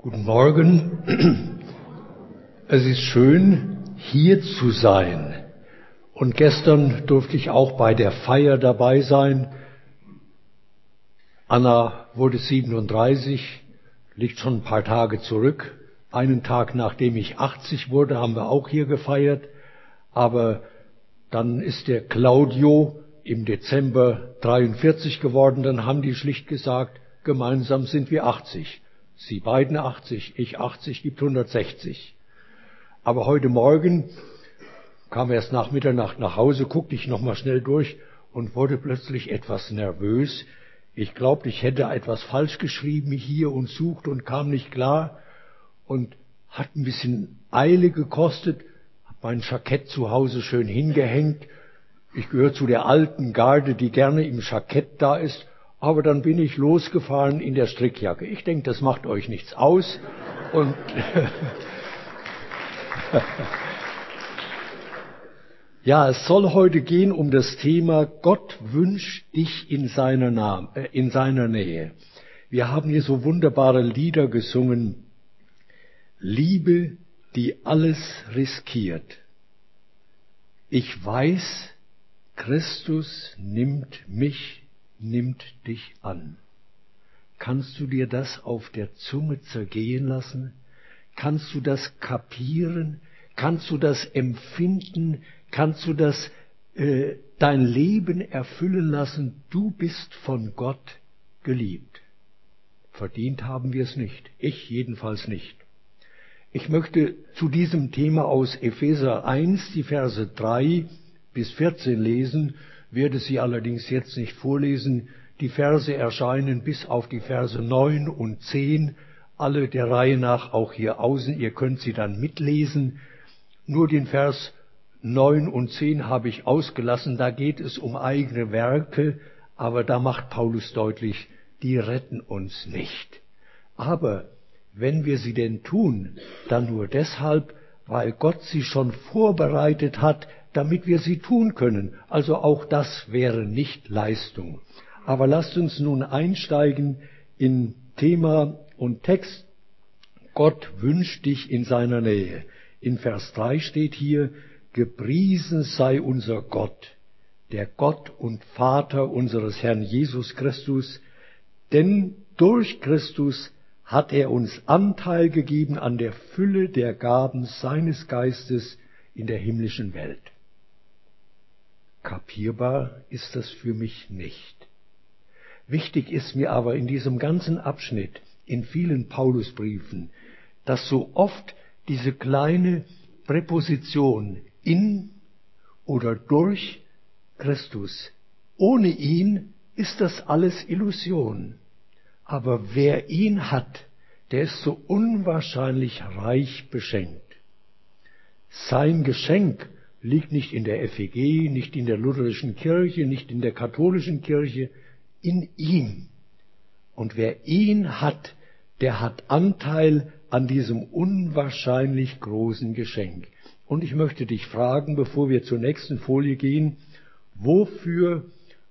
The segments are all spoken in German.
Guten Morgen. Es ist schön, hier zu sein. Und gestern durfte ich auch bei der Feier dabei sein. Anna wurde 37, liegt schon ein paar Tage zurück. Einen Tag nachdem ich 80 wurde, haben wir auch hier gefeiert. Aber dann ist der Claudio im Dezember 43 geworden. Dann haben die schlicht gesagt, gemeinsam sind wir 80. Sie beiden 80, ich 80, gibt 160. Aber heute Morgen kam erst nach Mitternacht nach Hause, guckte ich nochmal schnell durch und wurde plötzlich etwas nervös. Ich glaubte, ich hätte etwas falsch geschrieben hier und suchte und kam nicht klar und hat ein bisschen Eile gekostet, hab mein Jackett zu Hause schön hingehängt. Ich gehöre zu der alten Garde, die gerne im Jackett da ist aber dann bin ich losgefahren in der Strickjacke. Ich denke, das macht euch nichts aus. Und ja, es soll heute gehen um das Thema Gott wünscht dich in seiner, Name, äh, in seiner Nähe. Wir haben hier so wunderbare Lieder gesungen. Liebe, die alles riskiert. Ich weiß, Christus nimmt mich nimmt dich an. Kannst du dir das auf der Zunge zergehen lassen? Kannst du das kapieren? Kannst du das empfinden? Kannst du das äh, dein Leben erfüllen lassen? Du bist von Gott geliebt. Verdient haben wir es nicht. Ich jedenfalls nicht. Ich möchte zu diesem Thema aus Epheser 1 die Verse 3 bis 14 lesen werde sie allerdings jetzt nicht vorlesen. Die Verse erscheinen bis auf die Verse 9 und 10, alle der Reihe nach auch hier außen. Ihr könnt sie dann mitlesen. Nur den Vers 9 und 10 habe ich ausgelassen. Da geht es um eigene Werke, aber da macht Paulus deutlich, die retten uns nicht. Aber wenn wir sie denn tun, dann nur deshalb, weil Gott sie schon vorbereitet hat, damit wir sie tun können. Also auch das wäre nicht Leistung. Aber lasst uns nun einsteigen in Thema und Text. Gott wünscht dich in seiner Nähe. In Vers 3 steht hier, gepriesen sei unser Gott, der Gott und Vater unseres Herrn Jesus Christus, denn durch Christus hat er uns Anteil gegeben an der Fülle der Gaben seines Geistes in der himmlischen Welt. Kapierbar ist das für mich nicht. Wichtig ist mir aber in diesem ganzen Abschnitt, in vielen Paulusbriefen, dass so oft diese kleine Präposition in oder durch Christus, ohne ihn ist das alles Illusion. Aber wer ihn hat, der ist so unwahrscheinlich reich beschenkt. Sein Geschenk liegt nicht in der FEG, nicht in der lutherischen Kirche, nicht in der katholischen Kirche, in ihm. Und wer ihn hat, der hat Anteil an diesem unwahrscheinlich großen Geschenk. Und ich möchte dich fragen, bevor wir zur nächsten Folie gehen, wofür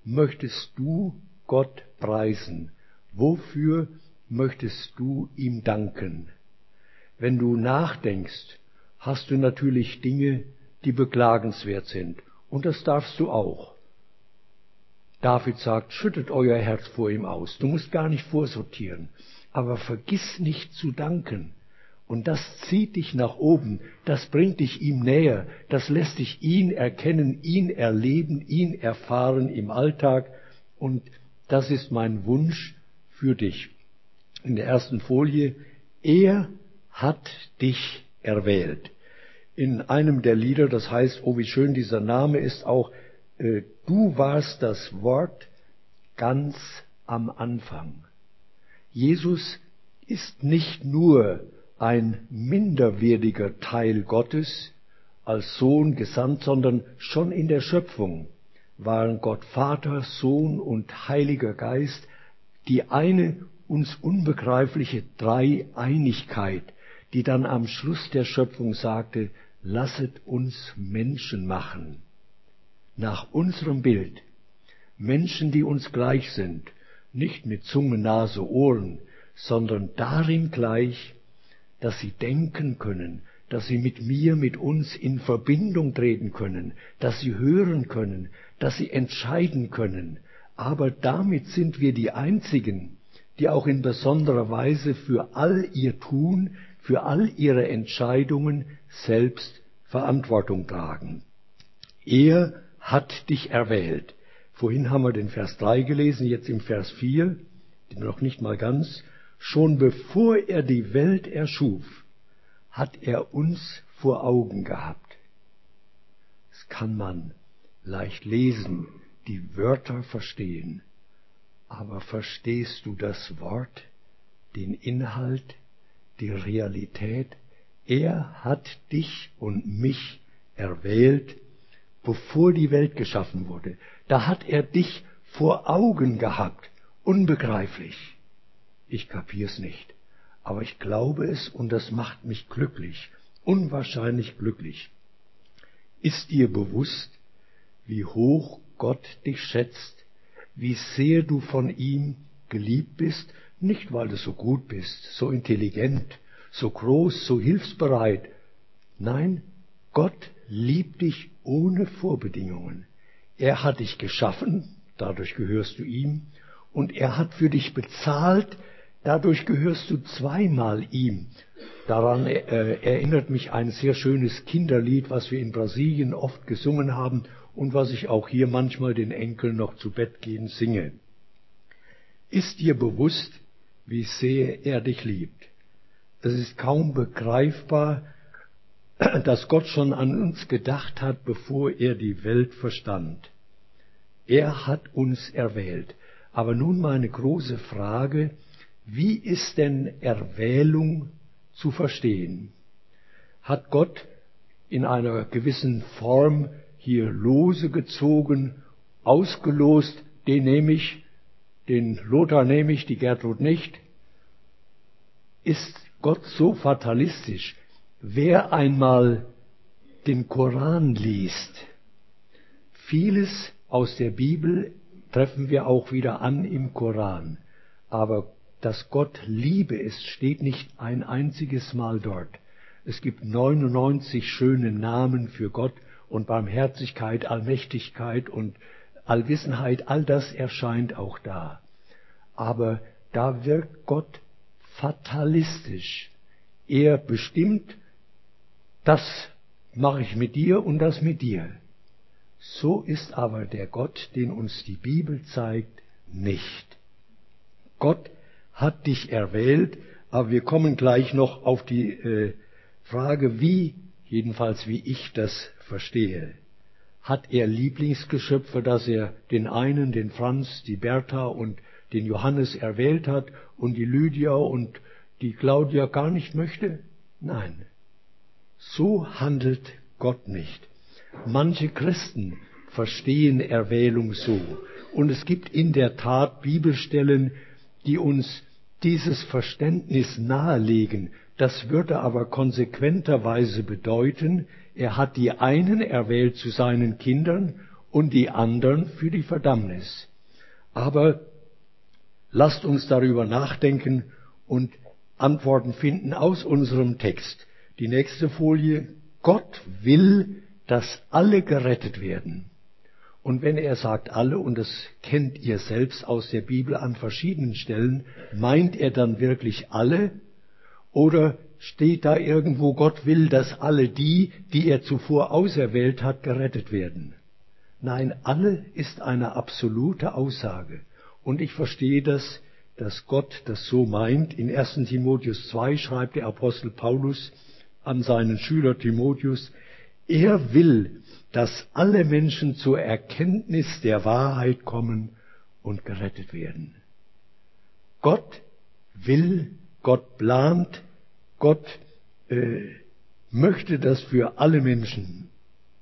möchtest du Gott preisen? Wofür möchtest du ihm danken? Wenn du nachdenkst, hast du natürlich Dinge, die beklagenswert sind. Und das darfst du auch. David sagt, schüttet euer Herz vor ihm aus. Du musst gar nicht vorsortieren. Aber vergiss nicht zu danken. Und das zieht dich nach oben, das bringt dich ihm näher, das lässt dich ihn erkennen, ihn erleben, ihn erfahren im Alltag. Und das ist mein Wunsch für dich. In der ersten Folie, er hat dich erwählt in einem der Lieder, das heißt, oh wie schön dieser Name ist, auch äh, du warst das Wort ganz am Anfang. Jesus ist nicht nur ein minderwertiger Teil Gottes als Sohn gesandt, sondern schon in der Schöpfung waren Gott Vater, Sohn und Heiliger Geist die eine uns unbegreifliche Dreieinigkeit, die dann am Schluss der Schöpfung sagte, lasset uns Menschen machen, nach unserem Bild, Menschen, die uns gleich sind, nicht mit Zunge, Nase, Ohren, sondern darin gleich, dass sie denken können, dass sie mit mir, mit uns in Verbindung treten können, dass sie hören können, dass sie entscheiden können. Aber damit sind wir die Einzigen, die auch in besonderer Weise für all ihr Tun, für all ihre Entscheidungen selbst Verantwortung tragen. Er hat dich erwählt. Vorhin haben wir den Vers 3 gelesen, jetzt im Vers 4, noch nicht mal ganz. Schon bevor er die Welt erschuf, hat er uns vor Augen gehabt. Das kann man leicht lesen, die Wörter verstehen. Aber verstehst du das Wort, den Inhalt, die Realität? Er hat dich und mich erwählt, bevor die Welt geschaffen wurde. Da hat er dich vor Augen gehabt. Unbegreiflich. Ich kapier's nicht aber ich glaube es und das macht mich glücklich, unwahrscheinlich glücklich. Ist dir bewusst, wie hoch Gott dich schätzt, wie sehr du von ihm geliebt bist, nicht weil du so gut bist, so intelligent, so groß, so hilfsbereit. Nein, Gott liebt dich ohne Vorbedingungen. Er hat dich geschaffen, dadurch gehörst du ihm, und er hat für dich bezahlt, Dadurch gehörst du zweimal ihm. Daran äh, erinnert mich ein sehr schönes Kinderlied, was wir in Brasilien oft gesungen haben und was ich auch hier manchmal den Enkeln noch zu Bett gehen singe. Ist dir bewusst, wie sehr er dich liebt? Es ist kaum begreifbar, dass Gott schon an uns gedacht hat, bevor er die Welt verstand. Er hat uns erwählt. Aber nun meine große Frage, wie ist denn Erwählung zu verstehen? Hat Gott in einer gewissen Form hier Lose gezogen, ausgelost, den nehme ich, den Lothar nehme ich, die Gertrud nicht? Ist Gott so fatalistisch? Wer einmal den Koran liest, vieles aus der Bibel treffen wir auch wieder an im Koran, aber dass Gott Liebe ist, steht nicht ein einziges Mal dort. Es gibt 99 schöne Namen für Gott und Barmherzigkeit, Allmächtigkeit und Allwissenheit, all das erscheint auch da. Aber da wirkt Gott fatalistisch. Er bestimmt, das mache ich mit dir und das mit dir. So ist aber der Gott, den uns die Bibel zeigt, nicht. Gott hat dich erwählt, aber wir kommen gleich noch auf die äh, Frage, wie, jedenfalls wie ich das verstehe. Hat er Lieblingsgeschöpfe, dass er den einen, den Franz, die Bertha und den Johannes erwählt hat und die Lydia und die Claudia gar nicht möchte? Nein. So handelt Gott nicht. Manche Christen verstehen Erwählung so. Und es gibt in der Tat Bibelstellen, die uns dieses Verständnis nahelegen, das würde aber konsequenterweise bedeuten, er hat die einen erwählt zu seinen Kindern und die anderen für die Verdammnis. Aber lasst uns darüber nachdenken und Antworten finden aus unserem Text. Die nächste Folie. Gott will, dass alle gerettet werden. Und wenn er sagt alle, und das kennt ihr selbst aus der Bibel an verschiedenen Stellen, meint er dann wirklich alle? Oder steht da irgendwo, Gott will, dass alle die, die er zuvor auserwählt hat, gerettet werden? Nein, alle ist eine absolute Aussage. Und ich verstehe das, dass Gott das so meint. In 1 Timotheus 2 schreibt der Apostel Paulus an seinen Schüler Timotheus, er will, dass alle Menschen zur Erkenntnis der Wahrheit kommen und gerettet werden. Gott will, Gott plant, Gott äh, möchte das für alle Menschen.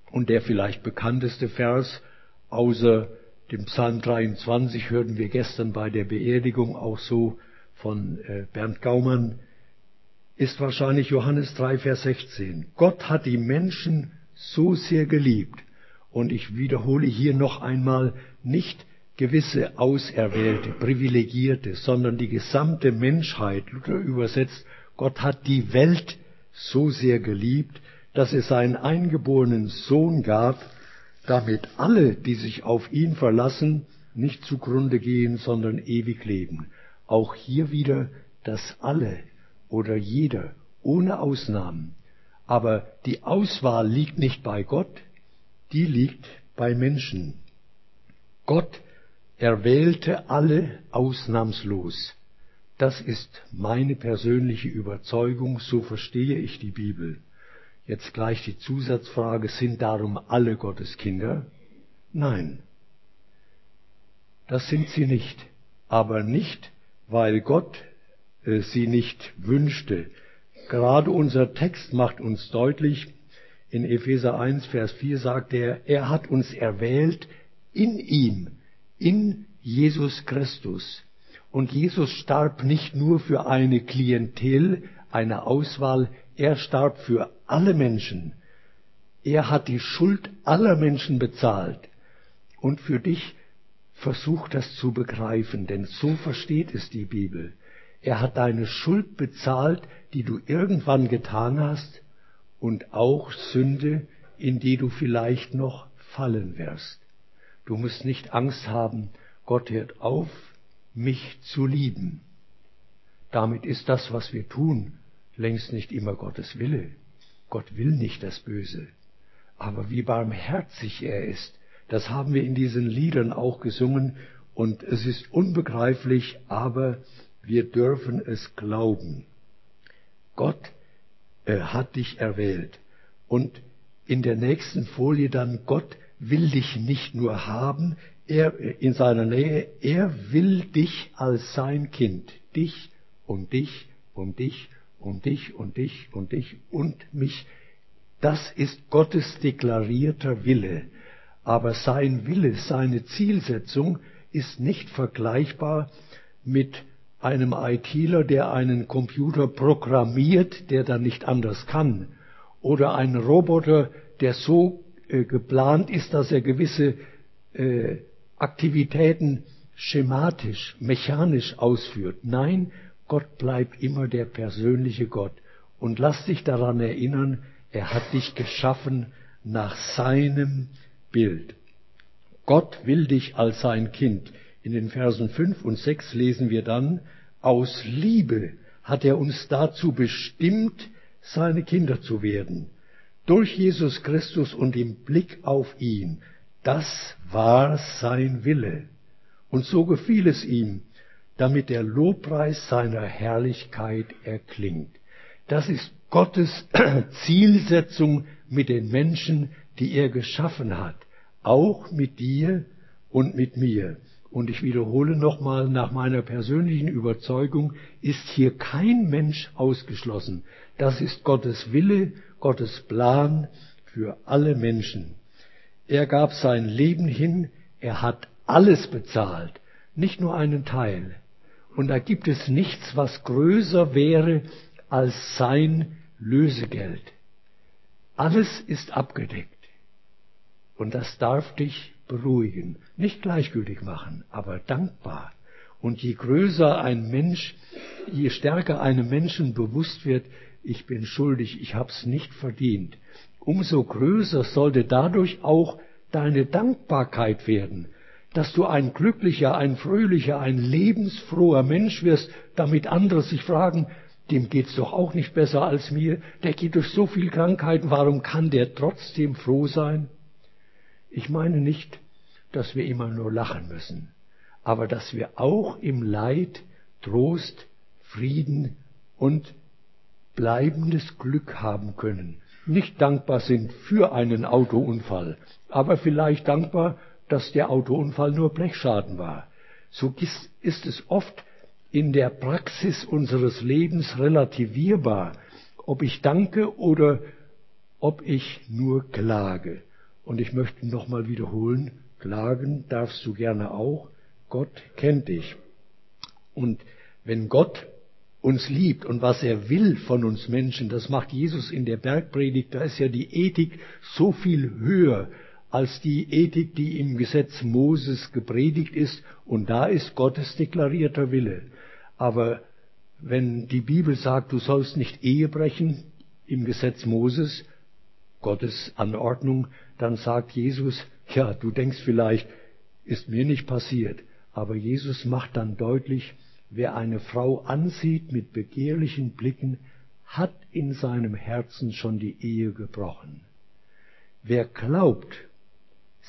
Und der vielleicht bekannteste Vers außer dem Psalm 23 hörten wir gestern bei der Beerdigung auch so von äh, Bernd Gaumann, ist wahrscheinlich Johannes 3, Vers 16. Gott hat die Menschen so sehr geliebt. Und ich wiederhole hier noch einmal, nicht gewisse Auserwählte, Privilegierte, sondern die gesamte Menschheit, Luther übersetzt, Gott hat die Welt so sehr geliebt, dass er seinen eingeborenen Sohn gab, damit alle, die sich auf ihn verlassen, nicht zugrunde gehen, sondern ewig leben. Auch hier wieder das alle oder jeder, ohne Ausnahmen. Aber die Auswahl liegt nicht bei Gott, die liegt bei Menschen. Gott erwählte alle ausnahmslos. Das ist meine persönliche Überzeugung, so verstehe ich die Bibel. Jetzt gleich die Zusatzfrage, sind darum alle Gottes Kinder? Nein, das sind sie nicht, aber nicht, weil Gott äh, sie nicht wünschte. Gerade unser Text macht uns deutlich, in Epheser 1, Vers 4 sagt er, er hat uns erwählt in ihm, in Jesus Christus. Und Jesus starb nicht nur für eine Klientel, eine Auswahl, er starb für alle Menschen. Er hat die Schuld aller Menschen bezahlt. Und für dich versuch das zu begreifen, denn so versteht es die Bibel. Er hat deine Schuld bezahlt, die du irgendwann getan hast, und auch Sünde, in die du vielleicht noch fallen wirst. Du musst nicht Angst haben, Gott hört auf, mich zu lieben. Damit ist das, was wir tun, längst nicht immer Gottes Wille. Gott will nicht das Böse. Aber wie barmherzig er ist, das haben wir in diesen Liedern auch gesungen und es ist unbegreiflich, aber wir dürfen es glauben. Gott äh, hat dich erwählt. Und in der nächsten Folie dann, Gott will dich nicht nur haben, er in seiner Nähe, er will dich als sein Kind, dich und dich und dich und dich und dich und dich und mich. Das ist Gottes deklarierter Wille. Aber sein Wille, seine Zielsetzung ist nicht vergleichbar mit einem ITler, der einen Computer programmiert, der dann nicht anders kann, oder ein Roboter, der so äh, geplant ist, dass er gewisse äh, Aktivitäten schematisch, mechanisch ausführt. Nein, Gott bleibt immer der persönliche Gott. Und lass dich daran erinnern, er hat dich geschaffen nach seinem Bild. Gott will dich als sein Kind. In den Versen 5 und 6 lesen wir dann, aus Liebe hat er uns dazu bestimmt, seine Kinder zu werden. Durch Jesus Christus und im Blick auf ihn. Das war sein Wille. Und so gefiel es ihm, damit der Lobpreis seiner Herrlichkeit erklingt. Das ist Gottes Zielsetzung mit den Menschen, die er geschaffen hat auch mit dir und mit mir. Und ich wiederhole nochmal, nach meiner persönlichen Überzeugung ist hier kein Mensch ausgeschlossen. Das ist Gottes Wille, Gottes Plan für alle Menschen. Er gab sein Leben hin, er hat alles bezahlt, nicht nur einen Teil. Und da gibt es nichts, was größer wäre als sein Lösegeld. Alles ist abgedeckt. Und das darf dich beruhigen, nicht gleichgültig machen, aber dankbar. Und je größer ein Mensch, je stärker einem Menschen bewusst wird, ich bin schuldig, ich hab's nicht verdient, umso größer sollte dadurch auch deine Dankbarkeit werden, dass du ein glücklicher, ein fröhlicher, ein lebensfroher Mensch wirst, damit andere sich fragen, dem geht's doch auch nicht besser als mir, der geht durch so viel Krankheiten, warum kann der trotzdem froh sein? Ich meine nicht, dass wir immer nur lachen müssen, aber dass wir auch im Leid Trost, Frieden und bleibendes Glück haben können. Nicht dankbar sind für einen Autounfall, aber vielleicht dankbar, dass der Autounfall nur Blechschaden war. So ist es oft in der Praxis unseres Lebens relativierbar, ob ich danke oder ob ich nur klage. Und ich möchte nochmal wiederholen, klagen darfst du gerne auch, Gott kennt dich. Und wenn Gott uns liebt und was er will von uns Menschen, das macht Jesus in der Bergpredigt, da ist ja die Ethik so viel höher als die Ethik, die im Gesetz Moses gepredigt ist, und da ist Gottes deklarierter Wille. Aber wenn die Bibel sagt, du sollst nicht Ehe brechen im Gesetz Moses, Gottes Anordnung, dann sagt Jesus, ja, du denkst vielleicht, ist mir nicht passiert, aber Jesus macht dann deutlich, wer eine Frau ansieht mit begehrlichen Blicken, hat in seinem Herzen schon die Ehe gebrochen. Wer glaubt,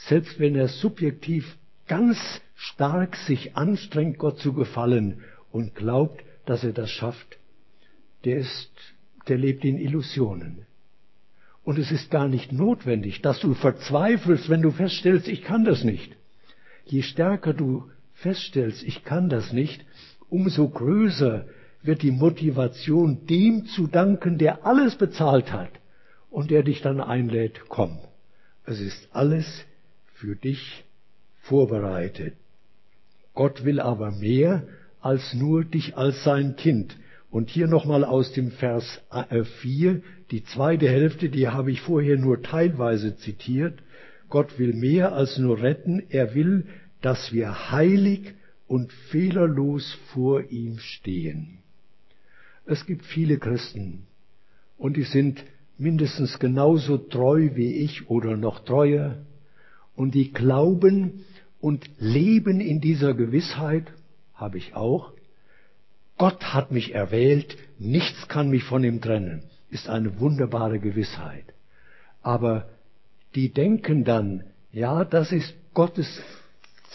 selbst wenn er subjektiv ganz stark sich anstrengt, Gott zu gefallen und glaubt, dass er das schafft, der ist, der lebt in Illusionen. Und es ist gar nicht notwendig, dass du verzweifelst, wenn du feststellst, ich kann das nicht. Je stärker du feststellst, ich kann das nicht, umso größer wird die Motivation, dem zu danken, der alles bezahlt hat und der dich dann einlädt, komm. Es ist alles für dich vorbereitet. Gott will aber mehr als nur dich als sein Kind. Und hier nochmal aus dem Vers 4, äh, die zweite Hälfte, die habe ich vorher nur teilweise zitiert. Gott will mehr als nur retten, er will, dass wir heilig und fehlerlos vor ihm stehen. Es gibt viele Christen und die sind mindestens genauso treu wie ich oder noch treuer und die glauben und leben in dieser Gewissheit, habe ich auch, Gott hat mich erwählt, nichts kann mich von ihm trennen, ist eine wunderbare Gewissheit. Aber die denken dann, ja, das ist Gottes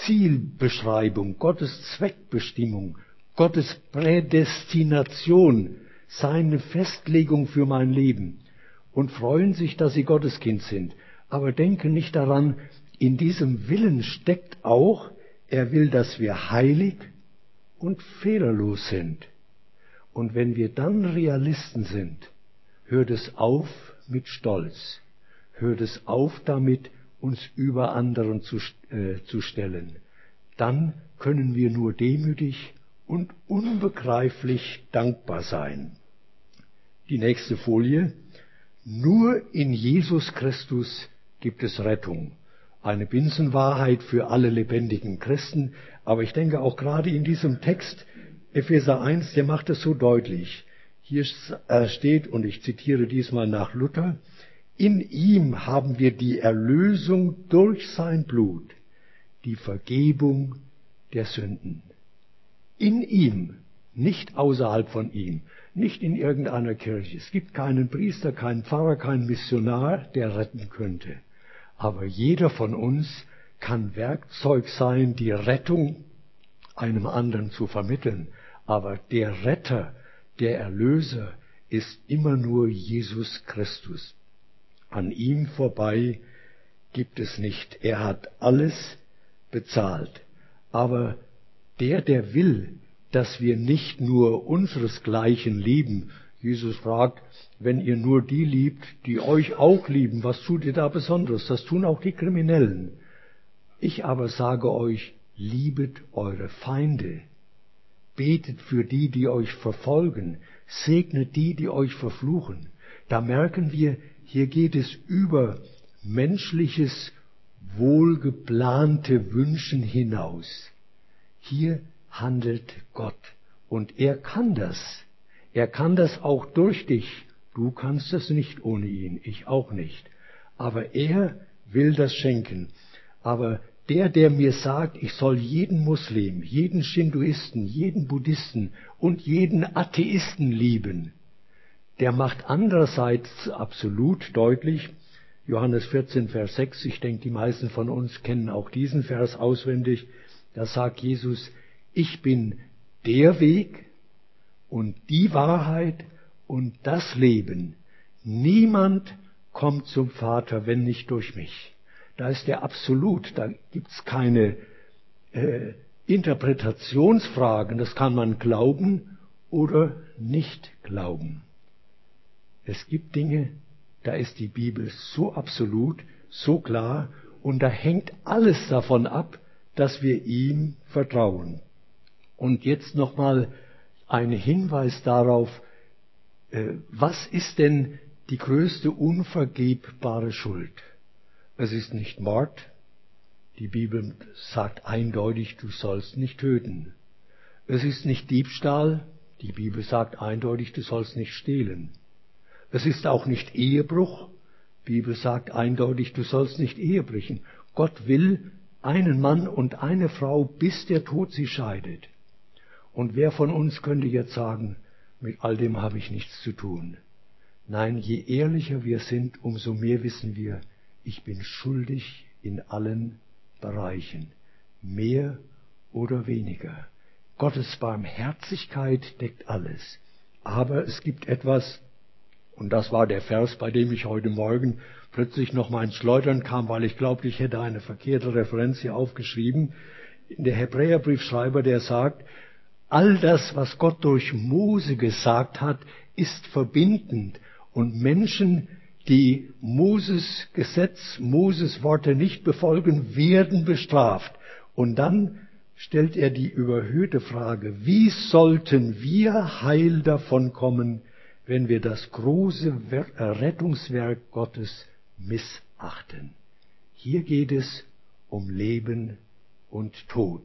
Zielbeschreibung, Gottes Zweckbestimmung, Gottes Prädestination, seine Festlegung für mein Leben. Und freuen sich, dass sie Gottes Kind sind, aber denken nicht daran, in diesem Willen steckt auch, er will, dass wir heilig und fehlerlos sind. Und wenn wir dann Realisten sind, hört es auf mit Stolz, hört es auf damit, uns über anderen zu, äh, zu stellen. Dann können wir nur demütig und unbegreiflich dankbar sein. Die nächste Folie. Nur in Jesus Christus gibt es Rettung. Eine Binsenwahrheit für alle lebendigen Christen, aber ich denke auch gerade in diesem Text, Epheser 1, der macht es so deutlich. Hier äh, steht, und ich zitiere diesmal nach Luther, in ihm haben wir die Erlösung durch sein Blut, die Vergebung der Sünden in ihm, nicht außerhalb von ihm, nicht in irgendeiner Kirche. Es gibt keinen Priester, keinen Pfarrer, keinen Missionar, der retten könnte. Aber jeder von uns kann Werkzeug sein, die Rettung einem anderen zu vermitteln. Aber der Retter, der Erlöser ist immer nur Jesus Christus. An ihm vorbei gibt es nicht. Er hat alles bezahlt. Aber der, der will, dass wir nicht nur unseresgleichen lieben. Jesus fragt, wenn ihr nur die liebt, die euch auch lieben, was tut ihr da besonders? Das tun auch die Kriminellen. Ich aber sage euch, liebet eure Feinde, betet für die, die euch verfolgen, segnet die, die euch verfluchen. Da merken wir, hier geht es über menschliches, wohlgeplante Wünschen hinaus. Hier handelt Gott. Und er kann das. Er kann das auch durch dich. Du kannst es nicht ohne ihn, ich auch nicht. Aber er will das schenken. Aber der, der mir sagt, ich soll jeden Muslim, jeden Shinduisten, jeden Buddhisten und jeden Atheisten lieben, der macht andererseits absolut deutlich, Johannes 14, Vers 6, ich denke, die meisten von uns kennen auch diesen Vers auswendig, da sagt Jesus, ich bin der Weg und die Wahrheit und das Leben. Niemand kommt zum Vater, wenn nicht durch mich. Da ist der Absolut, da gibt's keine äh, Interpretationsfragen, das kann man glauben oder nicht glauben. Es gibt Dinge, da ist die Bibel so absolut, so klar und da hängt alles davon ab, dass wir ihm vertrauen. Und jetzt nochmal ein Hinweis darauf, äh, was ist denn die größte unvergebbare Schuld? Es ist nicht Mord. Die Bibel sagt eindeutig, du sollst nicht töten. Es ist nicht Diebstahl. Die Bibel sagt eindeutig, du sollst nicht stehlen. Es ist auch nicht Ehebruch. Die Bibel sagt eindeutig, du sollst nicht Ehe brechen. Gott will einen Mann und eine Frau, bis der Tod sie scheidet. Und wer von uns könnte jetzt sagen, mit all dem habe ich nichts zu tun? Nein, je ehrlicher wir sind, umso mehr wissen wir, ich bin schuldig in allen Bereichen, mehr oder weniger. Gottes Barmherzigkeit deckt alles. Aber es gibt etwas, und das war der Vers, bei dem ich heute Morgen plötzlich noch mal ins Schleudern kam, weil ich glaubte, ich hätte eine verkehrte Referenz hier aufgeschrieben. Der Hebräerbriefschreiber, der sagt, all das, was Gott durch Mose gesagt hat, ist verbindend und Menschen, die Moses Gesetz, Moses Worte nicht befolgen, werden bestraft. Und dann stellt er die überhöhte Frage, wie sollten wir heil davon kommen, wenn wir das große Rettungswerk Gottes missachten? Hier geht es um Leben und Tod.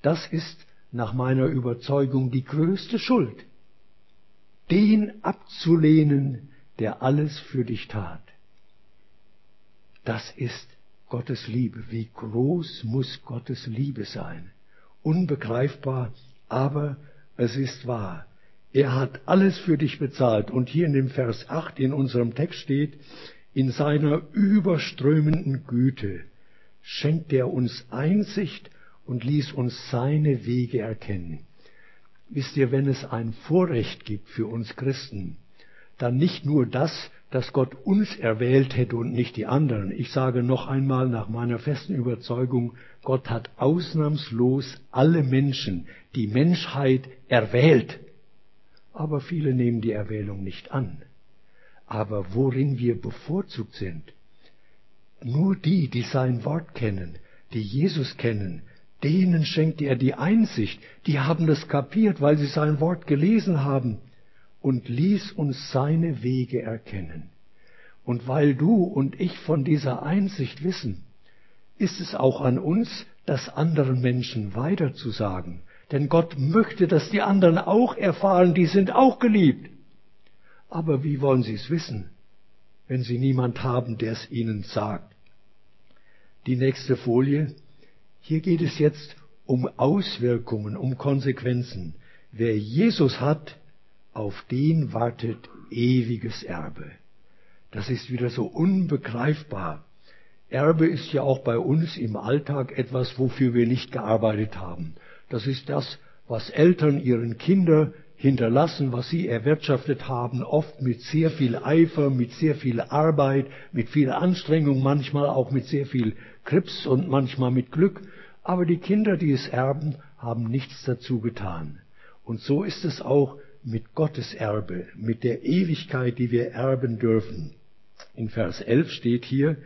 Das ist nach meiner Überzeugung die größte Schuld, den abzulehnen, der alles für dich tat. Das ist Gottes Liebe. Wie groß muss Gottes Liebe sein? Unbegreifbar, aber es ist wahr. Er hat alles für dich bezahlt. Und hier in dem Vers 8 in unserem Text steht, in seiner überströmenden Güte schenkt er uns Einsicht und ließ uns seine Wege erkennen. Wisst ihr, wenn es ein Vorrecht gibt für uns Christen, dann nicht nur das, dass Gott uns erwählt hätte und nicht die anderen. Ich sage noch einmal nach meiner festen Überzeugung, Gott hat ausnahmslos alle Menschen, die Menschheit erwählt. Aber viele nehmen die Erwählung nicht an. Aber worin wir bevorzugt sind, nur die, die sein Wort kennen, die Jesus kennen, denen schenkt er die Einsicht, die haben das kapiert, weil sie sein Wort gelesen haben und ließ uns seine Wege erkennen. Und weil du und ich von dieser Einsicht wissen, ist es auch an uns, das anderen Menschen weiterzusagen. Denn Gott möchte, dass die anderen auch erfahren, die sind auch geliebt. Aber wie wollen sie es wissen, wenn sie niemand haben, der es ihnen sagt? Die nächste Folie. Hier geht es jetzt um Auswirkungen, um Konsequenzen. Wer Jesus hat, auf den wartet ewiges Erbe. Das ist wieder so unbegreifbar. Erbe ist ja auch bei uns im Alltag etwas, wofür wir nicht gearbeitet haben. Das ist das, was Eltern ihren Kindern hinterlassen, was sie erwirtschaftet haben, oft mit sehr viel Eifer, mit sehr viel Arbeit, mit viel Anstrengung, manchmal auch mit sehr viel Krips und manchmal mit Glück. Aber die Kinder, die es erben, haben nichts dazu getan. Und so ist es auch mit Gottes Erbe, mit der Ewigkeit, die wir erben dürfen. In Vers 11 steht hier,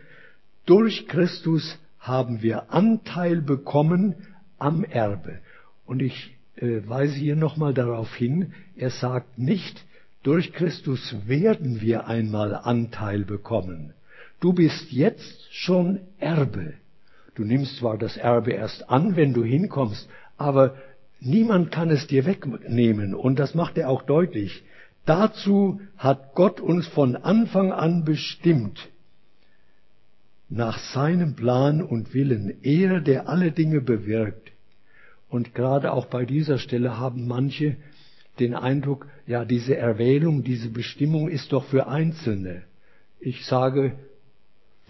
durch Christus haben wir Anteil bekommen am Erbe. Und ich äh, weise hier nochmal darauf hin, er sagt nicht, durch Christus werden wir einmal Anteil bekommen. Du bist jetzt schon Erbe. Du nimmst zwar das Erbe erst an, wenn du hinkommst, aber Niemand kann es dir wegnehmen und das macht er auch deutlich. Dazu hat Gott uns von Anfang an bestimmt, nach seinem Plan und Willen, er, der alle Dinge bewirkt. Und gerade auch bei dieser Stelle haben manche den Eindruck, ja, diese Erwählung, diese Bestimmung ist doch für Einzelne. Ich sage,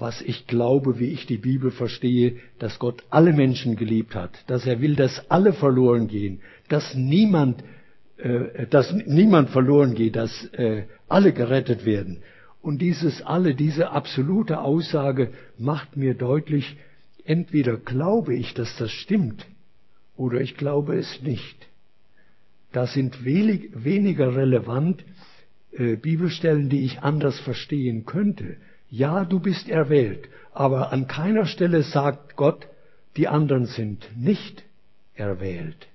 was ich glaube, wie ich die Bibel verstehe, dass Gott alle Menschen geliebt hat, dass er will, dass alle verloren gehen, dass niemand, äh, dass niemand verloren geht, dass äh, alle gerettet werden. Und dieses alle, diese absolute Aussage macht mir deutlich, entweder glaube ich, dass das stimmt, oder ich glaube es nicht. Da sind wenig, weniger relevant äh, Bibelstellen, die ich anders verstehen könnte. Ja, du bist erwählt, aber an keiner Stelle sagt Gott, die anderen sind nicht erwählt.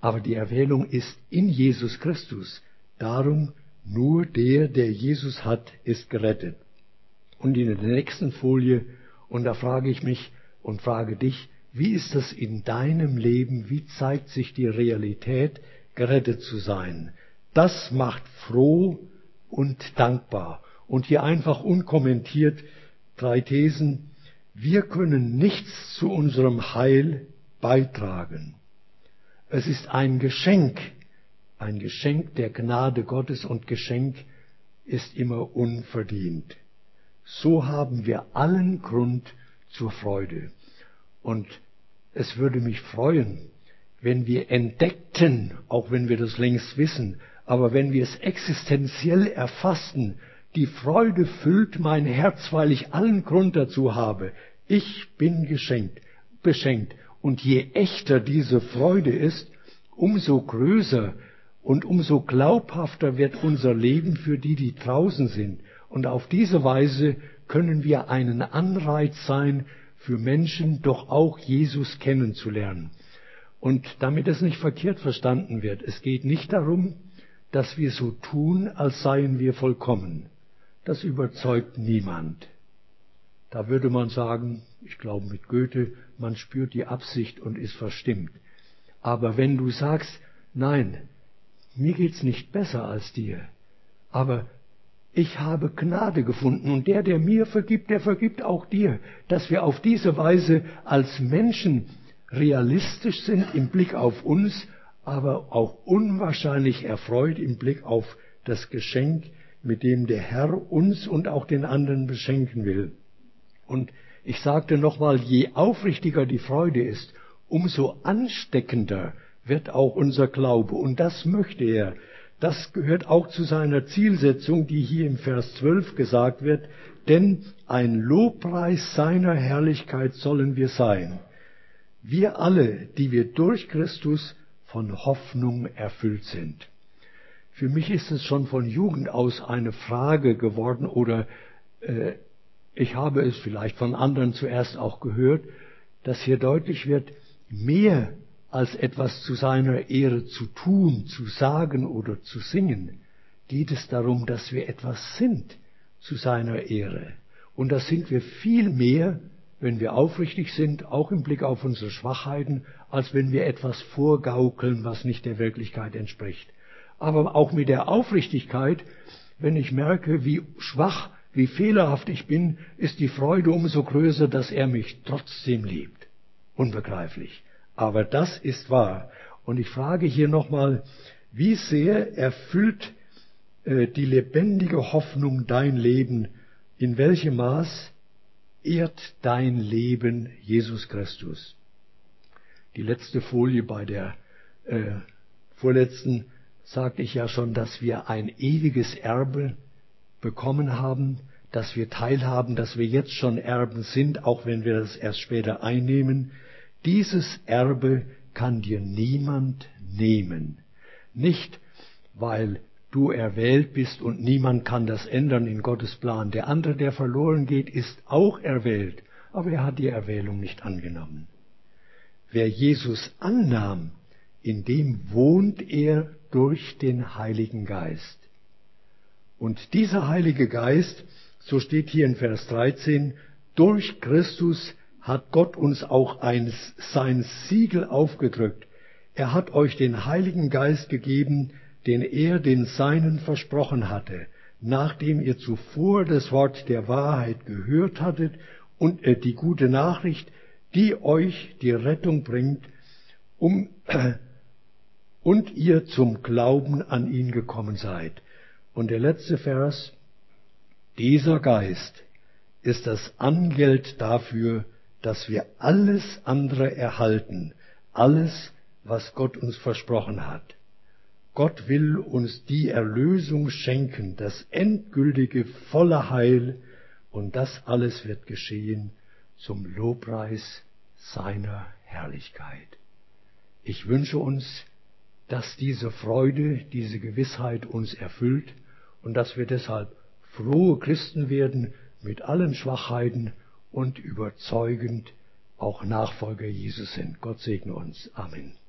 Aber die Erwählung ist in Jesus Christus. Darum nur der, der Jesus hat, ist gerettet. Und in der nächsten Folie, und da frage ich mich und frage dich, wie ist das in deinem Leben? Wie zeigt sich die Realität gerettet zu sein. Das macht froh und dankbar. Und hier einfach unkommentiert drei Thesen. Wir können nichts zu unserem Heil beitragen. Es ist ein Geschenk, ein Geschenk der Gnade Gottes und Geschenk ist immer unverdient. So haben wir allen Grund zur Freude. Und es würde mich freuen, wenn wir entdeckten, auch wenn wir das längst wissen, aber wenn wir es existenziell erfassten, die Freude füllt mein Herz, weil ich allen Grund dazu habe. Ich bin geschenkt, beschenkt. Und je echter diese Freude ist, umso größer und umso glaubhafter wird unser Leben für die, die draußen sind. Und auf diese Weise können wir einen Anreiz sein, für Menschen doch auch Jesus kennenzulernen. Und damit es nicht verkehrt verstanden wird, es geht nicht darum, dass wir so tun, als seien wir vollkommen. Das überzeugt niemand. Da würde man sagen, ich glaube mit Goethe, man spürt die Absicht und ist verstimmt. Aber wenn du sagst, nein, mir geht's nicht besser als dir, aber ich habe Gnade gefunden und der, der mir vergibt, der vergibt auch dir, dass wir auf diese Weise als Menschen realistisch sind im Blick auf uns, aber auch unwahrscheinlich erfreut im Blick auf das Geschenk, mit dem der Herr uns und auch den anderen beschenken will. Und ich sagte nochmal, je aufrichtiger die Freude ist, umso ansteckender wird auch unser Glaube. Und das möchte er. Das gehört auch zu seiner Zielsetzung, die hier im Vers 12 gesagt wird, denn ein Lobpreis seiner Herrlichkeit sollen wir sein. Wir alle, die wir durch Christus von Hoffnung erfüllt sind. Für mich ist es schon von Jugend aus eine Frage geworden oder äh, ich habe es vielleicht von anderen zuerst auch gehört, dass hier deutlich wird, mehr als etwas zu seiner Ehre zu tun, zu sagen oder zu singen, geht es darum, dass wir etwas sind zu seiner Ehre. Und das sind wir viel mehr, wenn wir aufrichtig sind, auch im Blick auf unsere Schwachheiten, als wenn wir etwas vorgaukeln, was nicht der Wirklichkeit entspricht. Aber auch mit der Aufrichtigkeit, wenn ich merke, wie schwach, wie fehlerhaft ich bin, ist die Freude umso größer, dass er mich trotzdem liebt. Unbegreiflich. Aber das ist wahr. Und ich frage hier nochmal, wie sehr erfüllt äh, die lebendige Hoffnung dein Leben? In welchem Maß ehrt dein Leben Jesus Christus? Die letzte Folie bei der äh, vorletzten sagte ich ja schon, dass wir ein ewiges Erbe bekommen haben, dass wir teilhaben, dass wir jetzt schon Erben sind, auch wenn wir das erst später einnehmen. Dieses Erbe kann dir niemand nehmen. Nicht, weil du erwählt bist und niemand kann das ändern in Gottes Plan. Der andere, der verloren geht, ist auch erwählt, aber er hat die Erwählung nicht angenommen. Wer Jesus annahm, in dem wohnt er durch den Heiligen Geist. Und dieser Heilige Geist, so steht hier in Vers 13, durch Christus hat Gott uns auch ein, sein Siegel aufgedrückt. Er hat euch den Heiligen Geist gegeben, den er den Seinen versprochen hatte, nachdem ihr zuvor das Wort der Wahrheit gehört hattet und äh, die gute Nachricht, die euch die Rettung bringt, um, äh, und ihr zum Glauben an ihn gekommen seid. Und der letzte Vers, dieser Geist ist das Angeld dafür, dass wir alles andere erhalten, alles, was Gott uns versprochen hat. Gott will uns die Erlösung schenken, das endgültige volle Heil, und das alles wird geschehen zum Lobpreis seiner Herrlichkeit. Ich wünsche uns, dass diese Freude, diese Gewissheit uns erfüllt und dass wir deshalb frohe Christen werden mit allen Schwachheiten und überzeugend auch Nachfolger Jesus sind. Gott segne uns. Amen.